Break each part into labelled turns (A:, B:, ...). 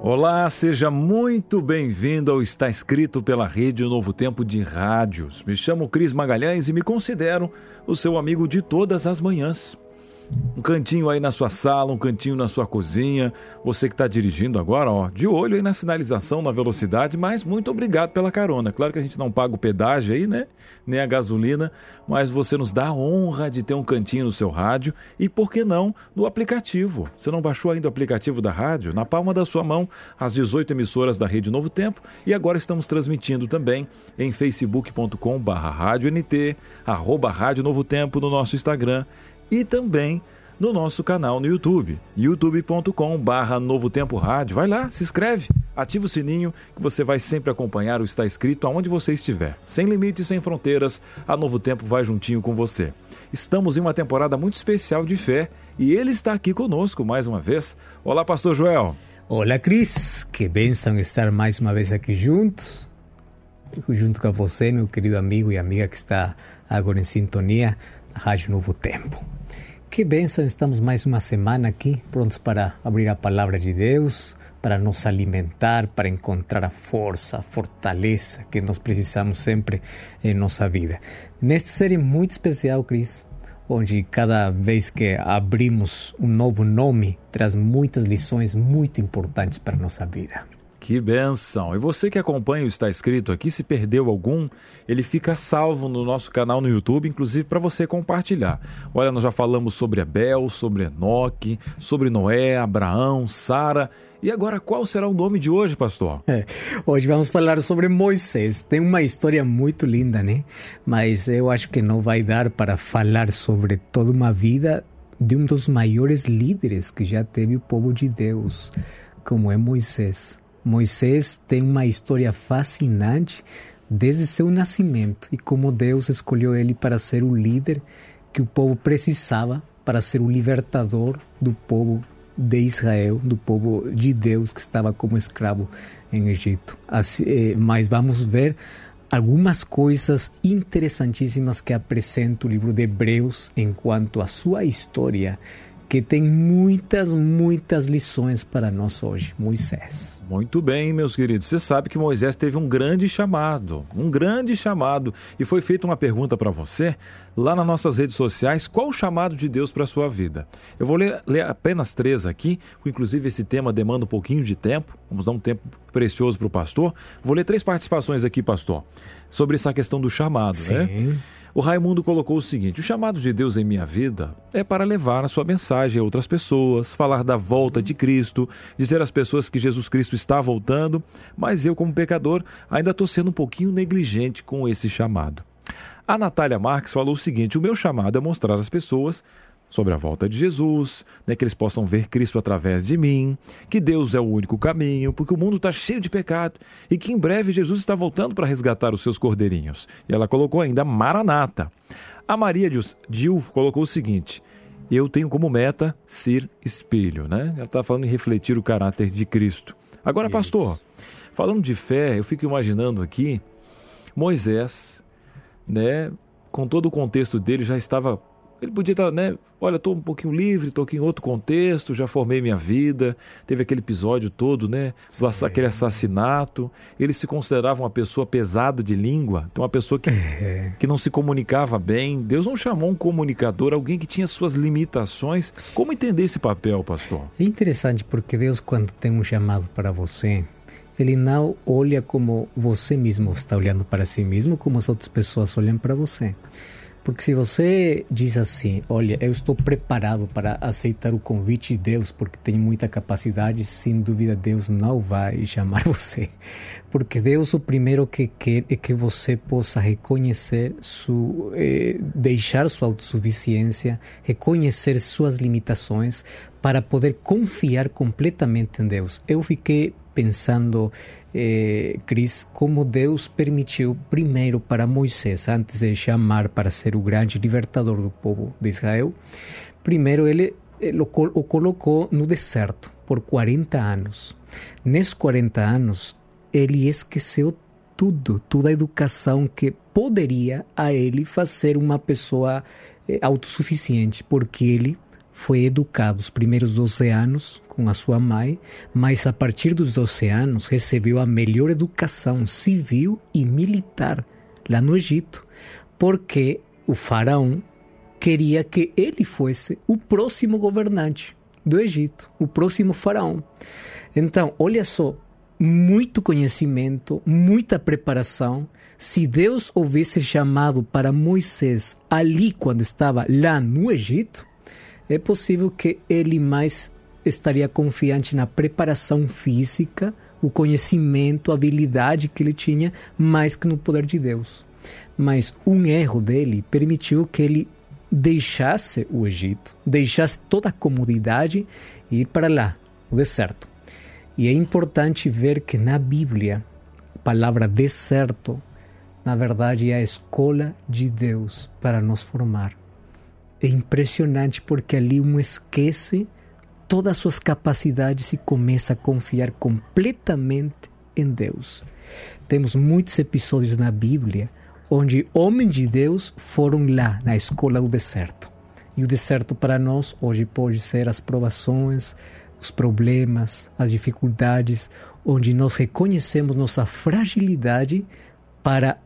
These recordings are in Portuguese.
A: Olá, seja muito bem-vindo ao Está Escrito pela Rede Novo Tempo de Rádios. Me chamo Cris Magalhães e me considero o seu amigo de todas as manhãs. Um cantinho aí na sua sala, um cantinho na sua cozinha. Você que está dirigindo agora, ó, de olho aí na sinalização, na velocidade, mas muito obrigado pela carona. Claro que a gente não paga o pedágio aí, né? Nem a gasolina, mas você nos dá a honra de ter um cantinho no seu rádio e, por que não, no aplicativo. Você não baixou ainda o aplicativo da rádio? Na palma da sua mão, as 18 emissoras da Rede Novo Tempo e agora estamos transmitindo também em facebook.com barra rádio NT, arroba Rádio Novo Tempo no nosso Instagram e também no nosso canal no YouTube, youtube.com/barra Novo Tempo Rádio. Vai lá, se inscreve, ativa o sininho que você vai sempre acompanhar o Está Escrito aonde você estiver. Sem limites, sem fronteiras, a Novo Tempo vai juntinho com você. Estamos em uma temporada muito especial de fé e ele está aqui conosco mais uma vez. Olá, Pastor Joel.
B: Olá, Cris. Que bênção estar mais uma vez aqui juntos, junto com você, meu querido amigo e amiga que está agora em sintonia na Rádio Novo Tempo. Que bênção, estamos mais uma semana aqui, prontos para abrir a palavra de Deus, para nos alimentar, para encontrar a força, a fortaleza que nós precisamos sempre em nossa vida. Neste série muito especial, Cris, onde cada vez que abrimos um novo nome, traz muitas lições muito importantes para a nossa vida.
A: Que benção! E você que acompanha o Está Escrito aqui, se perdeu algum, ele fica salvo no nosso canal no YouTube, inclusive para você compartilhar. Olha, nós já falamos sobre Abel, sobre Enoque, sobre Noé, Abraão, Sara. E agora, qual será o nome de hoje, pastor?
B: É, hoje vamos falar sobre Moisés. Tem uma história muito linda, né? Mas eu acho que não vai dar para falar sobre toda uma vida de um dos maiores líderes que já teve o povo de Deus, como é Moisés. Moisés tem uma história fascinante desde seu nascimento e como Deus escolheu ele para ser o líder que o povo precisava para ser o libertador do povo de Israel, do povo de Deus que estava como escravo em Egito. Eh, mas vamos ver algumas coisas interessantíssimas que apresenta o livro de Hebreus enquanto a sua história que tem muitas, muitas lições para nós hoje, Moisés.
A: Muito bem, meus queridos. Você sabe que Moisés teve um grande chamado, um grande chamado. E foi feita uma pergunta para você lá nas nossas redes sociais: qual o chamado de Deus para a sua vida? Eu vou ler, ler, apenas três aqui, inclusive esse tema demanda um pouquinho de tempo. Vamos dar um tempo precioso para o pastor. Vou ler três participações aqui, pastor, sobre essa questão do chamado,
B: Sim.
A: né? O Raimundo colocou o seguinte: o chamado de Deus em minha vida é para levar a sua mensagem a outras pessoas, falar da volta de Cristo, dizer às pessoas que Jesus Cristo está voltando, mas eu, como pecador, ainda estou sendo um pouquinho negligente com esse chamado. A Natália Marques falou o seguinte: o meu chamado é mostrar às pessoas sobre a volta de Jesus, né, que eles possam ver Cristo através de mim, que Deus é o único caminho, porque o mundo está cheio de pecado e que em breve Jesus está voltando para resgatar os seus cordeirinhos. E ela colocou ainda Maranata. A Maria Dil colocou o seguinte: eu tenho como meta ser espelho, né? Ela está falando em refletir o caráter de Cristo. Agora, pastor, falando de fé, eu fico imaginando aqui Moisés, né? Com todo o contexto dele, já estava ele podia estar, né? Olha, estou um pouquinho livre, estou aqui em outro contexto, já formei minha vida. Teve aquele episódio todo, né? Do aquele assassinato. Ele se considerava uma pessoa pesada de língua, então uma pessoa que, é. que não se comunicava bem. Deus não chamou um comunicador, alguém que tinha suas limitações. Como entender esse papel, pastor?
B: É interessante porque Deus, quando tem um chamado para você, ele não olha como você mesmo está olhando para si mesmo, como as outras pessoas olham para você. Porque se você diz assim, olha, eu estou preparado para aceitar o convite de Deus porque tenho muita capacidade, sem dúvida Deus não vai chamar você. Porque Deus o primeiro que quer é que você possa reconhecer, su, eh, deixar sua autossuficiência, reconhecer suas limitações para poder confiar completamente em Deus. Eu fiquei pensando, eh, Cris, como Deus permitiu primeiro para Moisés, antes de chamar para ser o grande libertador do povo de Israel, primeiro ele, ele o, o colocou no deserto por 40 anos. Nesses 40 anos, ele esqueceu tudo, toda a educação que poderia a ele fazer uma pessoa eh, autossuficiente, porque ele foi educado os primeiros 12 anos com a sua mãe, mas a partir dos 12 anos recebeu a melhor educação civil e militar lá no Egito, porque o faraó queria que ele fosse o próximo governante do Egito, o próximo faraó. Então, olha só, muito conhecimento, muita preparação. Se Deus houvesse chamado para Moisés ali quando estava lá no Egito, é possível que ele mais estaria confiante na preparação física, o conhecimento, a habilidade que ele tinha, mais que no poder de Deus. Mas um erro dele permitiu que ele deixasse o Egito, deixasse toda a comodidade e ir para lá, o deserto. E é importante ver que na Bíblia, a palavra deserto, na verdade, é a escola de Deus para nos formar é impressionante porque ali um esquece todas as suas capacidades e começa a confiar completamente em Deus. Temos muitos episódios na Bíblia onde homens de Deus foram lá na escola do deserto. E o deserto para nós hoje pode ser as provações, os problemas, as dificuldades, onde nós reconhecemos nossa fragilidade para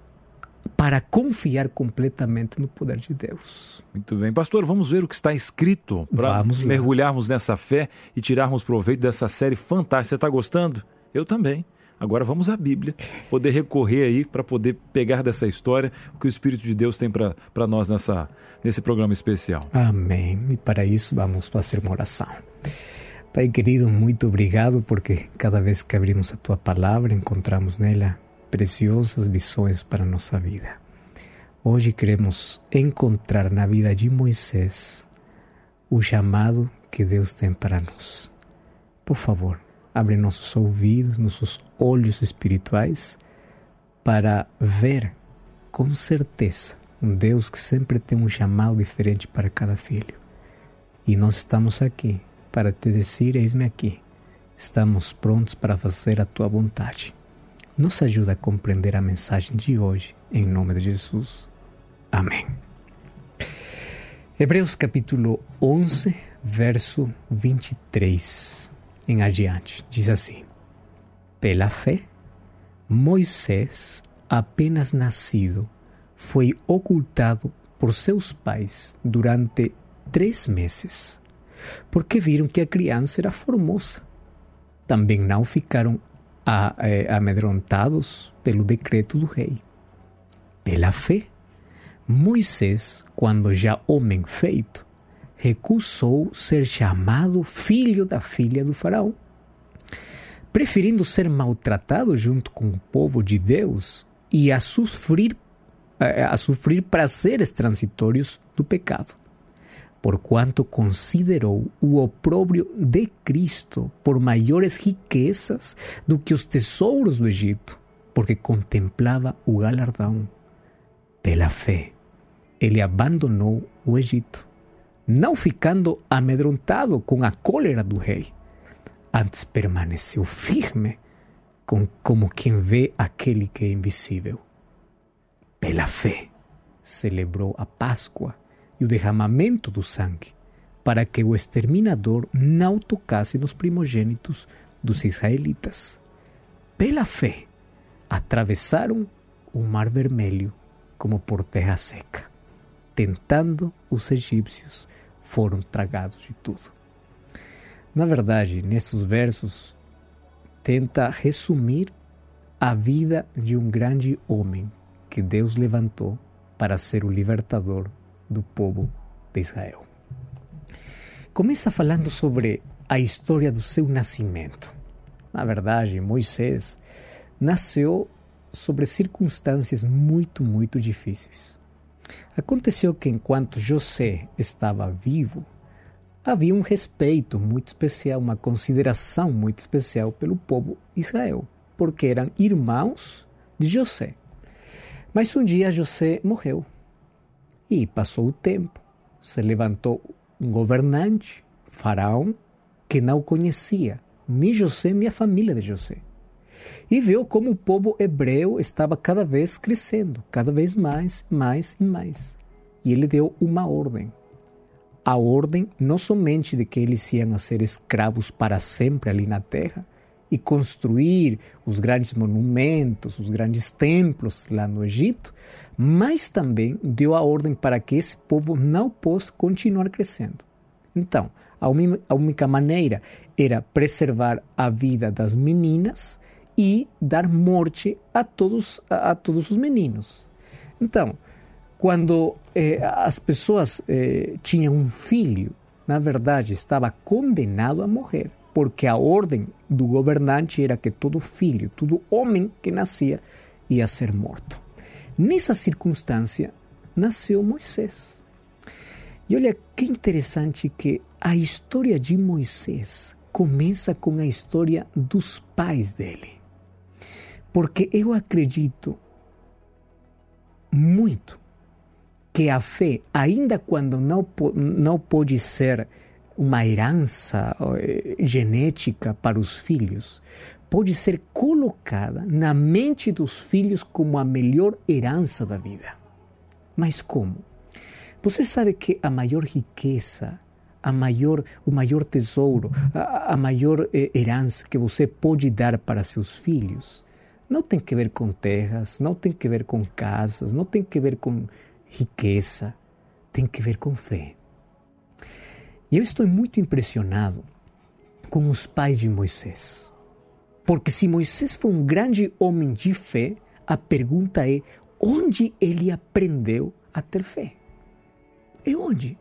B: para confiar completamente no poder de Deus.
A: Muito bem. Pastor, vamos ver o que está escrito para mergulharmos nessa fé e tirarmos proveito dessa série fantástica. Você está gostando? Eu também. Agora vamos à Bíblia, poder recorrer aí para poder pegar dessa história o que o Espírito de Deus tem para nós nessa, nesse programa especial.
B: Amém. E para isso vamos fazer uma oração. Pai querido, muito obrigado porque cada vez que abrimos a tua palavra encontramos nela preciosas lições para nossa vida. Hoje queremos encontrar na vida de Moisés o chamado que Deus tem para nós. Por favor, abre nossos ouvidos, nossos olhos espirituais para ver com certeza um Deus que sempre tem um chamado diferente para cada filho. E nós estamos aqui para te dizer: eis-me aqui. Estamos prontos para fazer a tua vontade nos ajuda a compreender a mensagem de hoje, em nome de Jesus. Amém. Hebreus capítulo 11, verso 23 em adiante, diz assim: Pela fé, Moisés, apenas nascido, foi ocultado por seus pais durante três meses, porque viram que a criança era formosa. Também não ficaram a, é, amedrontados pelo decreto do rei. Pela fé, Moisés, quando já homem feito, recusou ser chamado filho da filha do faraó. Preferindo ser maltratado junto com o povo de Deus e a sofrer, a sofrer prazeres transitórios do pecado porquanto considerou o opróbrio de Cristo por maiores riquezas do que os tesouros do Egito, porque contemplava o galardão. Pela fé, ele abandonou o Egito, não ficando amedrontado com a cólera do rei. Antes permaneceu firme, com, como quem vê aquele que é invisível. Pela fé, celebrou a Páscoa e o derramamento do sangue, para que o exterminador não tocasse nos primogênitos dos israelitas. Pela fé, atravessaram o Mar Vermelho como por terra seca. Tentando, os egípcios foram tragados de tudo. Na verdade, nestes versos, tenta resumir a vida de um grande homem que Deus levantou para ser o libertador do povo de Israel. Começa falando sobre a história do seu nascimento. Na verdade, Moisés nasceu sobre circunstâncias muito, muito difíceis. Aconteceu que enquanto José estava vivo, havia um respeito muito especial, uma consideração muito especial pelo povo Israel, porque eram irmãos de José. Mas um dia José morreu e passou o tempo. Se levantou um governante, Faraó, que não conhecia nem José nem a família de José. E viu como o povo hebreu estava cada vez crescendo, cada vez mais, mais e mais. E ele deu uma ordem. A ordem não somente de que eles iam ser escravos para sempre ali na terra e construir os grandes monumentos, os grandes templos lá no Egito, mas também deu a ordem para que esse povo não possa continuar crescendo. Então, a única maneira era preservar a vida das meninas e dar morte a todos, a, todos os meninos. Então, quando eh, as pessoas eh, tinham um filho, na verdade estava condenado a morrer, porque a ordem do governante era que todo filho, todo homem que nascia ia ser morto. Nessa circunstância, nasceu Moisés. E olha que interessante que a história de Moisés começa com a história dos pais dele. Porque eu acredito muito que a fé, ainda quando não, não pode ser uma herança eh, genética para os filhos, pode ser colocada na mente dos filhos como a melhor herança da vida. Mas como? Você sabe que a maior riqueza, a maior, o maior tesouro, a, a maior eh, herança que você pode dar para seus filhos não tem que ver com terras, não tem que ver com casas, não tem que ver com riqueza, tem que ver com fé. E eu estou muito impressionado com os pais de Moisés. Porque se Moisés foi um grande homem de fé, a pergunta é onde ele aprendeu a ter fé? E onde?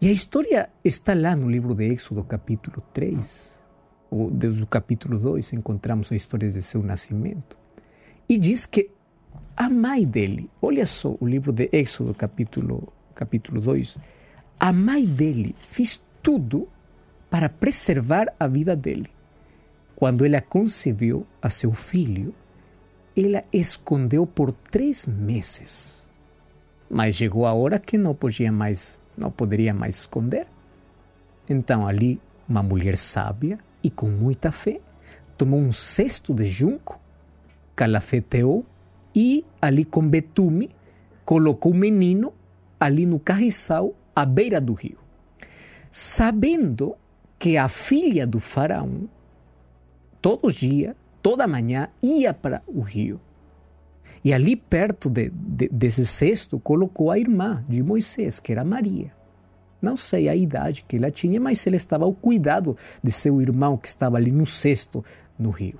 B: E a história está lá no livro de Êxodo, capítulo 3, ou desde o capítulo 2, encontramos a história de seu nascimento. E diz que a mãe dele, olha só o livro de Êxodo, capítulo, capítulo 2, a mãe dele fez tudo para preservar a vida dele. Quando ela concebeu a seu filho, ela escondeu por três meses mas chegou a hora que não podia mais, não poderia mais esconder. Então ali uma mulher sábia e com muita fé tomou um cesto de junco, calafeteou e ali com betume colocou o menino ali no carriçal à beira do rio, sabendo que a filha do faraó todos os dias, toda manhã ia para o rio e ali perto de, de, desse cesto colocou a irmã de Moisés, que era Maria. Não sei a idade que ela tinha, mas ele estava ao cuidado de seu irmão que estava ali no cesto no rio.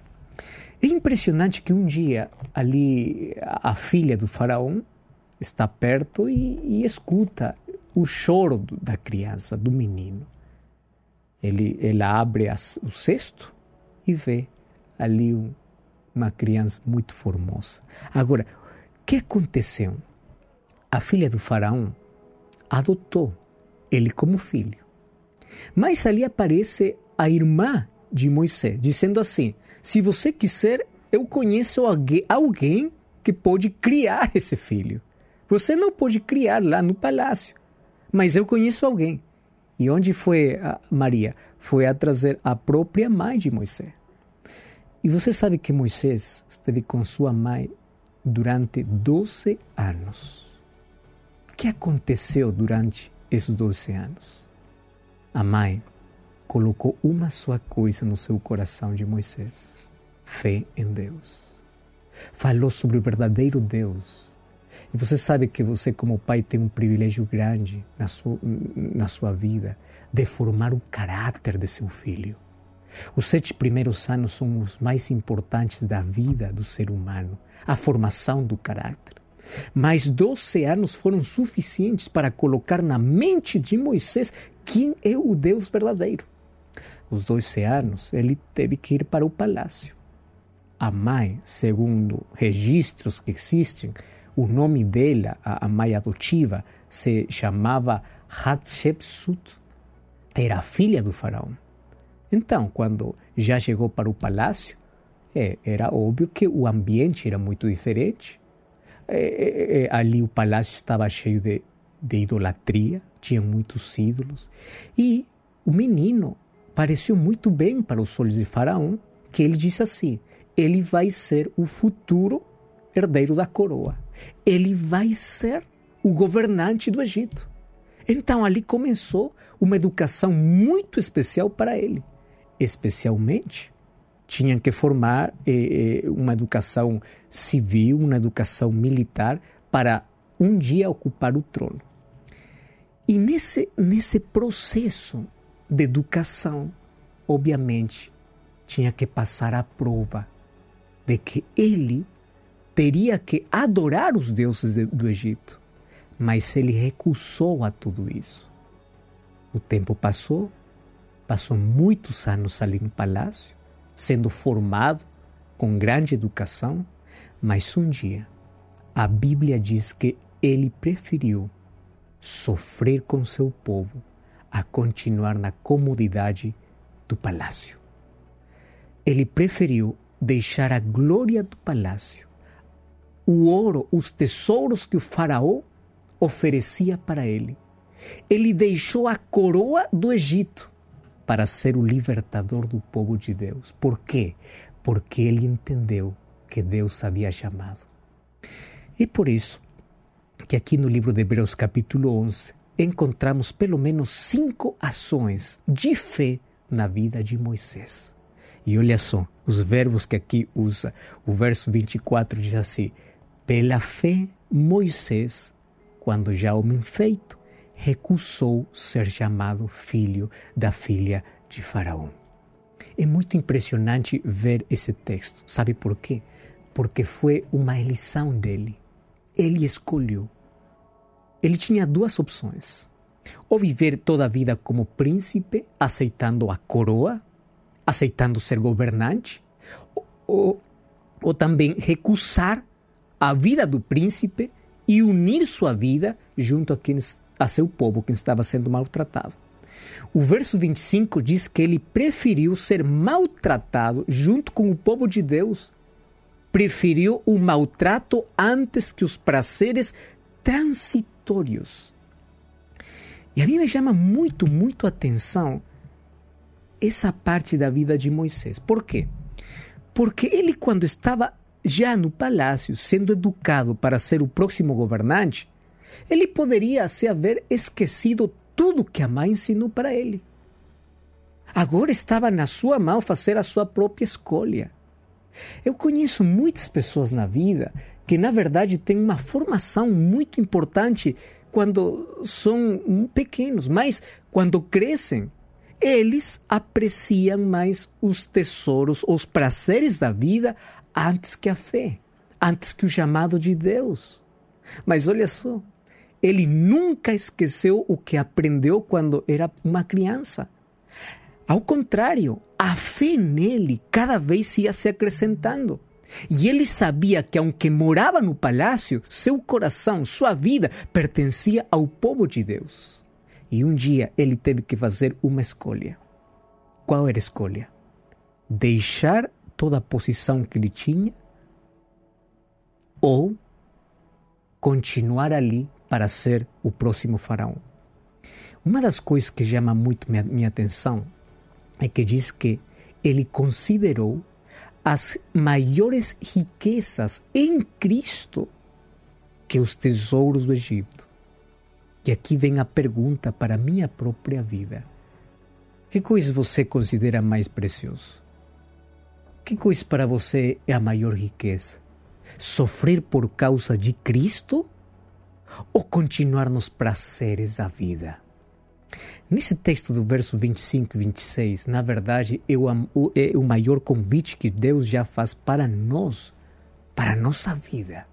B: É impressionante que um dia ali a filha do faraó está perto e, e escuta o choro da criança, do menino. Ele, ela abre as, o cesto e vê ali um, uma criança muito formosa. Agora, o que aconteceu? A filha do faraó adotou ele como filho. Mas ali aparece a irmã de Moisés, dizendo assim: se você quiser, eu conheço alguém que pode criar esse filho. Você não pode criar lá no palácio, mas eu conheço alguém. E onde foi Maria? Foi a trazer a própria mãe de Moisés. E você sabe que Moisés esteve com sua mãe durante 12 anos. O que aconteceu durante esses 12 anos? A mãe colocou uma só coisa no seu coração de Moisés: fé em Deus. Falou sobre o verdadeiro Deus. E você sabe que você, como pai, tem um privilégio grande na sua, na sua vida de formar o caráter de seu filho. Os sete primeiros anos são os mais importantes da vida do ser humano, a formação do caráter. Mas 12 anos foram suficientes para colocar na mente de Moisés quem é o Deus verdadeiro. Os 12 anos ele teve que ir para o palácio. A mãe, segundo registros que existem, o nome dela, a mãe adotiva, se chamava Hatshepsut. Era filha do faraó. Então, quando já chegou para o palácio, é, era óbvio que o ambiente era muito diferente. É, é, é, ali o palácio estava cheio de, de idolatria, tinha muitos ídolos. E o menino pareceu muito bem para os olhos de Faraó, que ele disse assim: ele vai ser o futuro herdeiro da coroa. Ele vai ser o governante do Egito. Então ali começou uma educação muito especial para ele. Especialmente tinham que formar eh, eh, uma educação civil, uma educação militar para um dia ocupar o trono. E nesse, nesse processo de educação, obviamente, tinha que passar a prova de que ele teria que adorar os deuses de, do Egito. Mas ele recusou a tudo isso. O tempo passou, passou muitos anos ali no palácio, sendo formado com grande educação, mas um dia a Bíblia diz que ele preferiu sofrer com seu povo a continuar na comodidade do palácio. Ele preferiu deixar a glória do palácio, o ouro, os tesouros que o faraó oferecia para ele. Ele deixou a coroa do Egito para ser o libertador do povo de Deus. Por quê? Porque ele entendeu que Deus havia chamado. E por isso que aqui no livro de Hebreus, capítulo 11, encontramos pelo menos cinco ações de fé na vida de Moisés. E olha só, os verbos que aqui usa. O verso 24 diz assim: Pela fé, Moisés, quando já homem feito, recusou ser chamado filho da filha de Faraó. É muito impressionante ver esse texto. Sabe por quê? Porque foi uma eleição dele. Ele escolheu. Ele tinha duas opções: ou viver toda a vida como príncipe, aceitando a coroa, aceitando ser governante, ou, ou, ou também recusar a vida do príncipe e unir sua vida junto a quienes a seu povo que estava sendo maltratado. O verso 25 diz que ele preferiu ser maltratado junto com o povo de Deus. Preferiu o maltrato antes que os prazeres transitórios. E a mim me chama muito, muito atenção essa parte da vida de Moisés. Por quê? Porque ele, quando estava já no palácio, sendo educado para ser o próximo governante, ele poderia se haver esquecido tudo que a mãe ensinou para ele. Agora estava na sua mão fazer a sua própria escolha. Eu conheço muitas pessoas na vida que, na verdade, têm uma formação muito importante quando são pequenos, mas quando crescem, eles apreciam mais os tesouros, os prazeres da vida antes que a fé, antes que o chamado de Deus. Mas olha só, ele nunca esqueceu o que aprendeu quando era uma criança. Ao contrário, a fé nele cada vez ia se acrescentando. E ele sabia que, aunque morava no palácio, seu coração, sua vida pertencia ao povo de Deus. E um dia ele teve que fazer uma escolha. Qual era a escolha? Deixar toda a posição que ele tinha ou continuar ali para ser o próximo faraó. Uma das coisas que chama muito minha, minha atenção é que diz que ele considerou as maiores riquezas em Cristo que os tesouros do Egito. E aqui vem a pergunta para a minha própria vida. Que coisa você considera mais precioso? Que coisa para você é a maior riqueza? Sofrer por causa de Cristo ou continuar nos prazeres da vida? Nesse texto do verso 25 e 26, na verdade, é o, é o maior convite que Deus já faz para nós, para a nossa vida.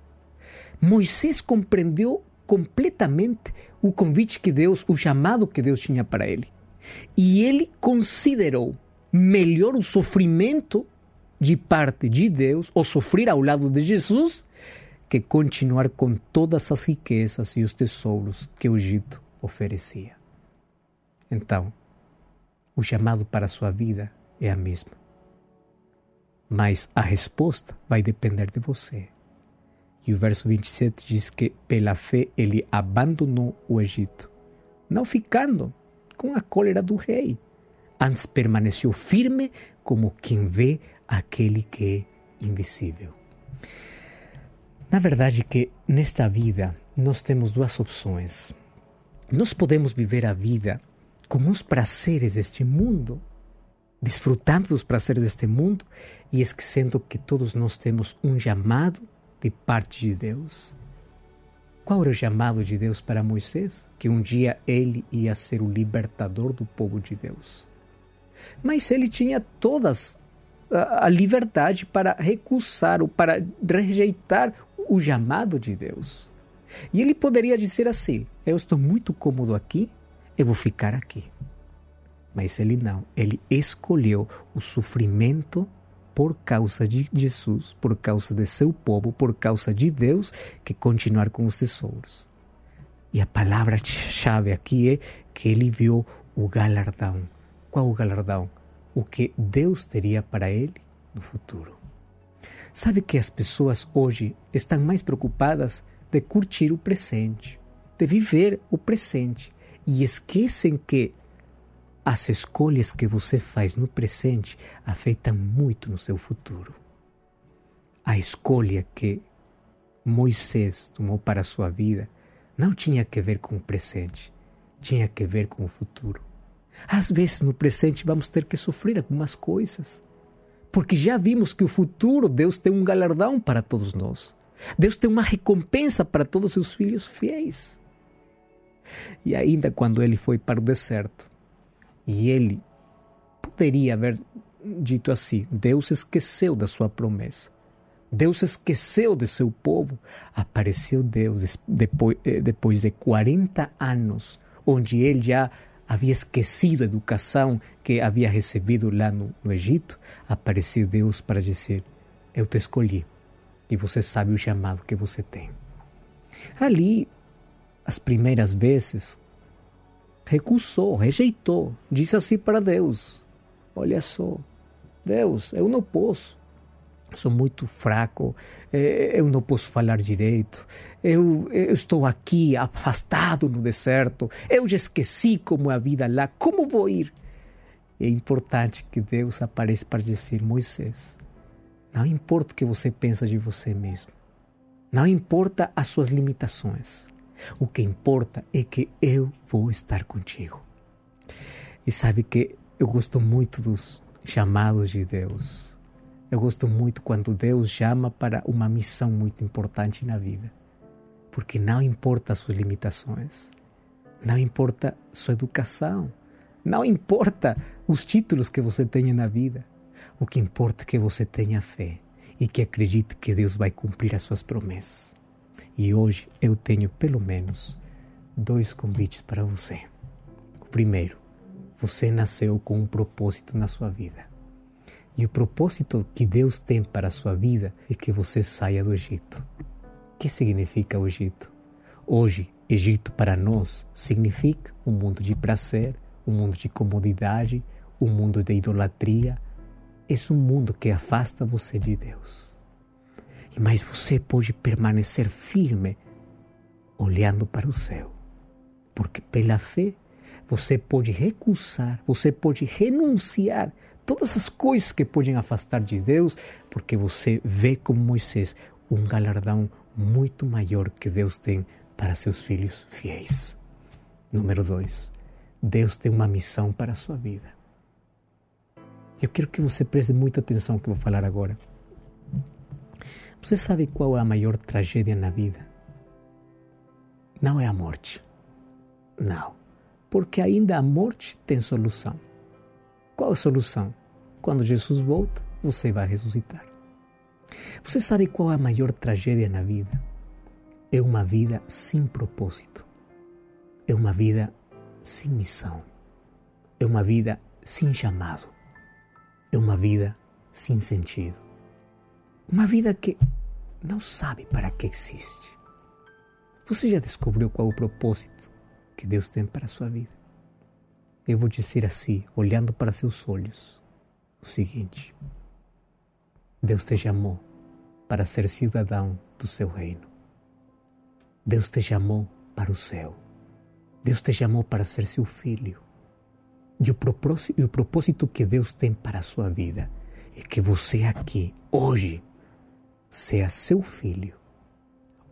B: Moisés compreendeu completamente o convite que Deus, o chamado que Deus tinha para ele. E ele considerou melhor o sofrimento de parte de Deus, ou sofrer ao lado de Jesus, que continuar com todas as riquezas e os tesouros que o Egito oferecia. Então, o chamado para a sua vida é a mesma. Mas a resposta vai depender de você. E o verso 27 diz que, pela fé, ele abandonou o Egito, não ficando com a cólera do rei. Antes permaneceu firme como quem vê aquele que é invisível. Na verdade que nesta vida nós temos duas opções. Nós podemos viver a vida com os prazeres deste mundo, desfrutando dos prazeres deste mundo e esquecendo que todos nós temos um chamado de parte de Deus. Qual era o chamado de Deus para Moisés? Que um dia ele ia ser o libertador do povo de Deus. Mas ele tinha todas a liberdade para recusar ou para rejeitar o chamado de Deus. E ele poderia dizer assim: Eu estou muito cômodo aqui, eu vou ficar aqui. Mas ele não, ele escolheu o sofrimento por causa de Jesus, por causa de seu povo, por causa de Deus, que continuar com os tesouros. E a palavra-chave aqui é que ele viu o galardão. Qual o galardão? O que Deus teria para ele no futuro. Sabe que as pessoas hoje estão mais preocupadas de curtir o presente, de viver o presente e esquecem que as escolhas que você faz no presente afetam muito no seu futuro. A escolha que Moisés tomou para a sua vida não tinha que ver com o presente, tinha que ver com o futuro. Às vezes no presente vamos ter que sofrer algumas coisas, porque já vimos que o futuro, Deus tem um galardão para todos nós. Deus tem uma recompensa para todos os seus filhos fiéis. E ainda quando ele foi para o deserto, e ele poderia haver dito assim: Deus esqueceu da sua promessa. Deus esqueceu de seu povo. Apareceu Deus depois, eh, depois de 40 anos, onde ele já havia esquecido a educação que havia recebido lá no, no Egito, apareceu Deus para dizer: Eu te escolhi e você sabe o chamado que você tem. Ali, as primeiras vezes, recusou, rejeitou, disse assim para Deus: Olha só, Deus, eu não posso sou muito fraco, eh, eu não posso falar direito, eu, eu, estou aqui afastado no deserto, eu já esqueci como é a vida lá, como vou ir? É importante que Deus apareça para dizer: Moisés, não importa o que você pensa de você mesmo, não importa as suas limitações, o que importa é que eu vou estar contigo. E sabe que eu gosto muito dos chamados de Deus eu gosto muito quando Deus chama para uma missão muito importante na vida, porque não importa as suas limitações, não importa sua educação, não importa os títulos que você tenha na vida. O que importa é que você tenha fé e que acredite que Deus vai cumprir as suas promessas. E hoje eu tenho pelo menos dois convites para você. O primeiro, você nasceu com um propósito na sua vida. E o propósito que Deus tem para a sua vida é que você saia do Egito. O que significa o Egito? Hoje, Egito para nós significa um mundo de prazer, um mundo de comodidade, um mundo de idolatria. É um mundo que afasta você de Deus. Mas você pode permanecer firme olhando para o céu, porque pela fé você pode recusar, você pode renunciar todas as coisas que podem afastar de Deus, porque você vê como Moisés um galardão muito maior que Deus tem para seus filhos fiéis. Número dois, Deus tem uma missão para a sua vida. Eu quero que você preste muita atenção no que eu vou falar agora. Você sabe qual é a maior tragédia na vida? Não é a morte. Não. Porque ainda a morte tem solução. Qual a solução? Quando Jesus volta, você vai ressuscitar. Você sabe qual é a maior tragédia na vida? é uma vida sem propósito, é uma vida sem missão, é uma vida sem chamado, é uma vida sem sentido, uma vida que não sabe para que existe. Você já descobriu qual o propósito que Deus tem para a sua vida? Vou dizer assim, olhando para seus olhos, o seguinte: Deus te chamou para ser cidadão do seu reino. Deus te chamou para o céu. Deus te chamou para ser seu filho. E o propósito que Deus tem para a sua vida é que você aqui, hoje, seja seu filho.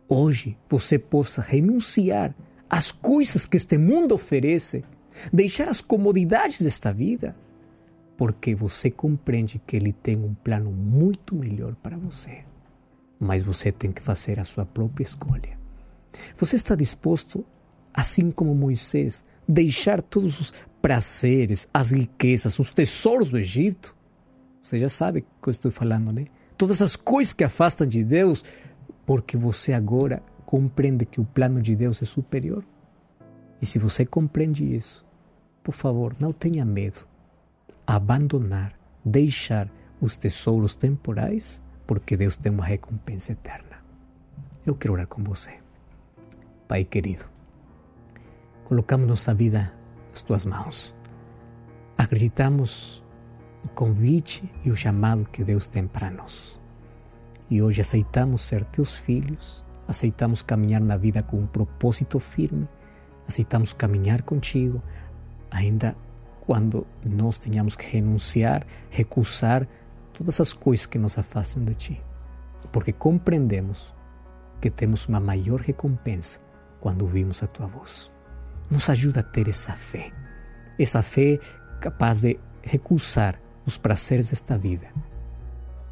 B: Hoje você possa renunciar às coisas que este mundo oferece, deixar as comodidades desta vida, porque você compreende que Ele tem um plano muito melhor para você. Mas você tem que fazer a sua própria escolha. Você está disposto, assim como Moisés, deixar todos os prazeres, as riquezas, os tesouros do Egito? Você já sabe o que eu estou falando, né? Todas as coisas que afastam de Deus, porque você agora compreende que o plano de Deus é superior. E se você compreende isso, por favor, não tenha medo. Abandonar, deixar os tesouros temporais, porque Deus tem uma recompensa eterna. Eu quero orar com você. Pai querido, colocamos nossa vida nas tuas mãos. Acreditamos no convite e o chamado que Deus tem para nós. E hoje aceitamos ser teus filhos, aceitamos caminhar na vida com um propósito firme, aceitamos caminhar contigo, ainda quando nós tenhamos que renunciar, recusar todas as coisas que nos afastam de ti. Porque compreendemos que temos uma maior recompensa quando ouvimos a tua voz. Nos ajuda a ter essa fé, essa fé capaz de recusar os prazeres desta vida.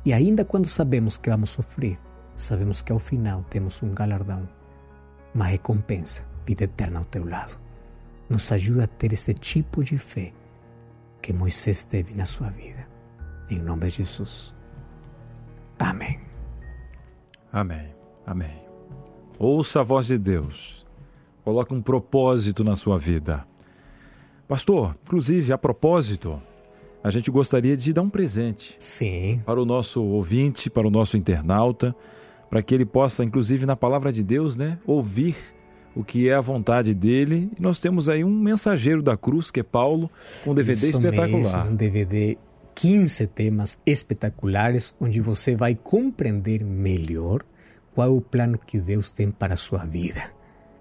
B: E ainda quando sabemos que vamos sofrer, sabemos que ao final temos um galardão, uma recompensa, vida eterna ao teu lado. Nos ajuda a ter esse tipo de fé que Moisés teve na sua vida. Em nome de Jesus. Amém.
A: Amém. Amém. Ouça a voz de Deus. Coloque um propósito na sua vida. Pastor, inclusive, a propósito, a gente gostaria de dar um presente.
B: Sim.
A: Para o nosso ouvinte, para o nosso internauta, para que ele possa, inclusive, na palavra de Deus, né, ouvir o que é a vontade dele. E nós temos aí um mensageiro da cruz, que é Paulo, um DVD
B: Isso
A: espetacular.
B: Mesmo, um DVD 15 temas espetaculares onde você vai compreender melhor qual é o plano que Deus tem para a sua vida.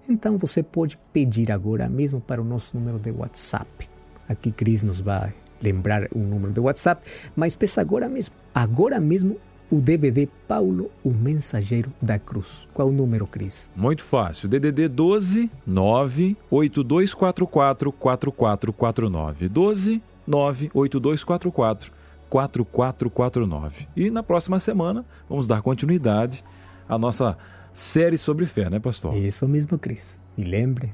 B: Então você pode pedir agora mesmo para o nosso número de WhatsApp. Aqui Cris nos vai lembrar o número de WhatsApp, mas peça agora mesmo, agora mesmo o DVD Paulo, o Mensageiro da Cruz. Qual o número, Cris?
A: Muito fácil. DDD 12 98244 4449. 12 98244 4449. E na próxima semana vamos dar continuidade à nossa série sobre fé, né, pastor?
B: Isso mesmo, Cris. E lembre,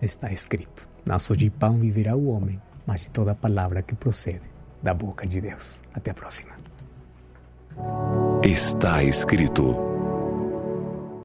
B: está escrito: só de pão viverá o homem, mas de toda palavra que procede da boca de Deus. Até a próxima.
C: Está escrito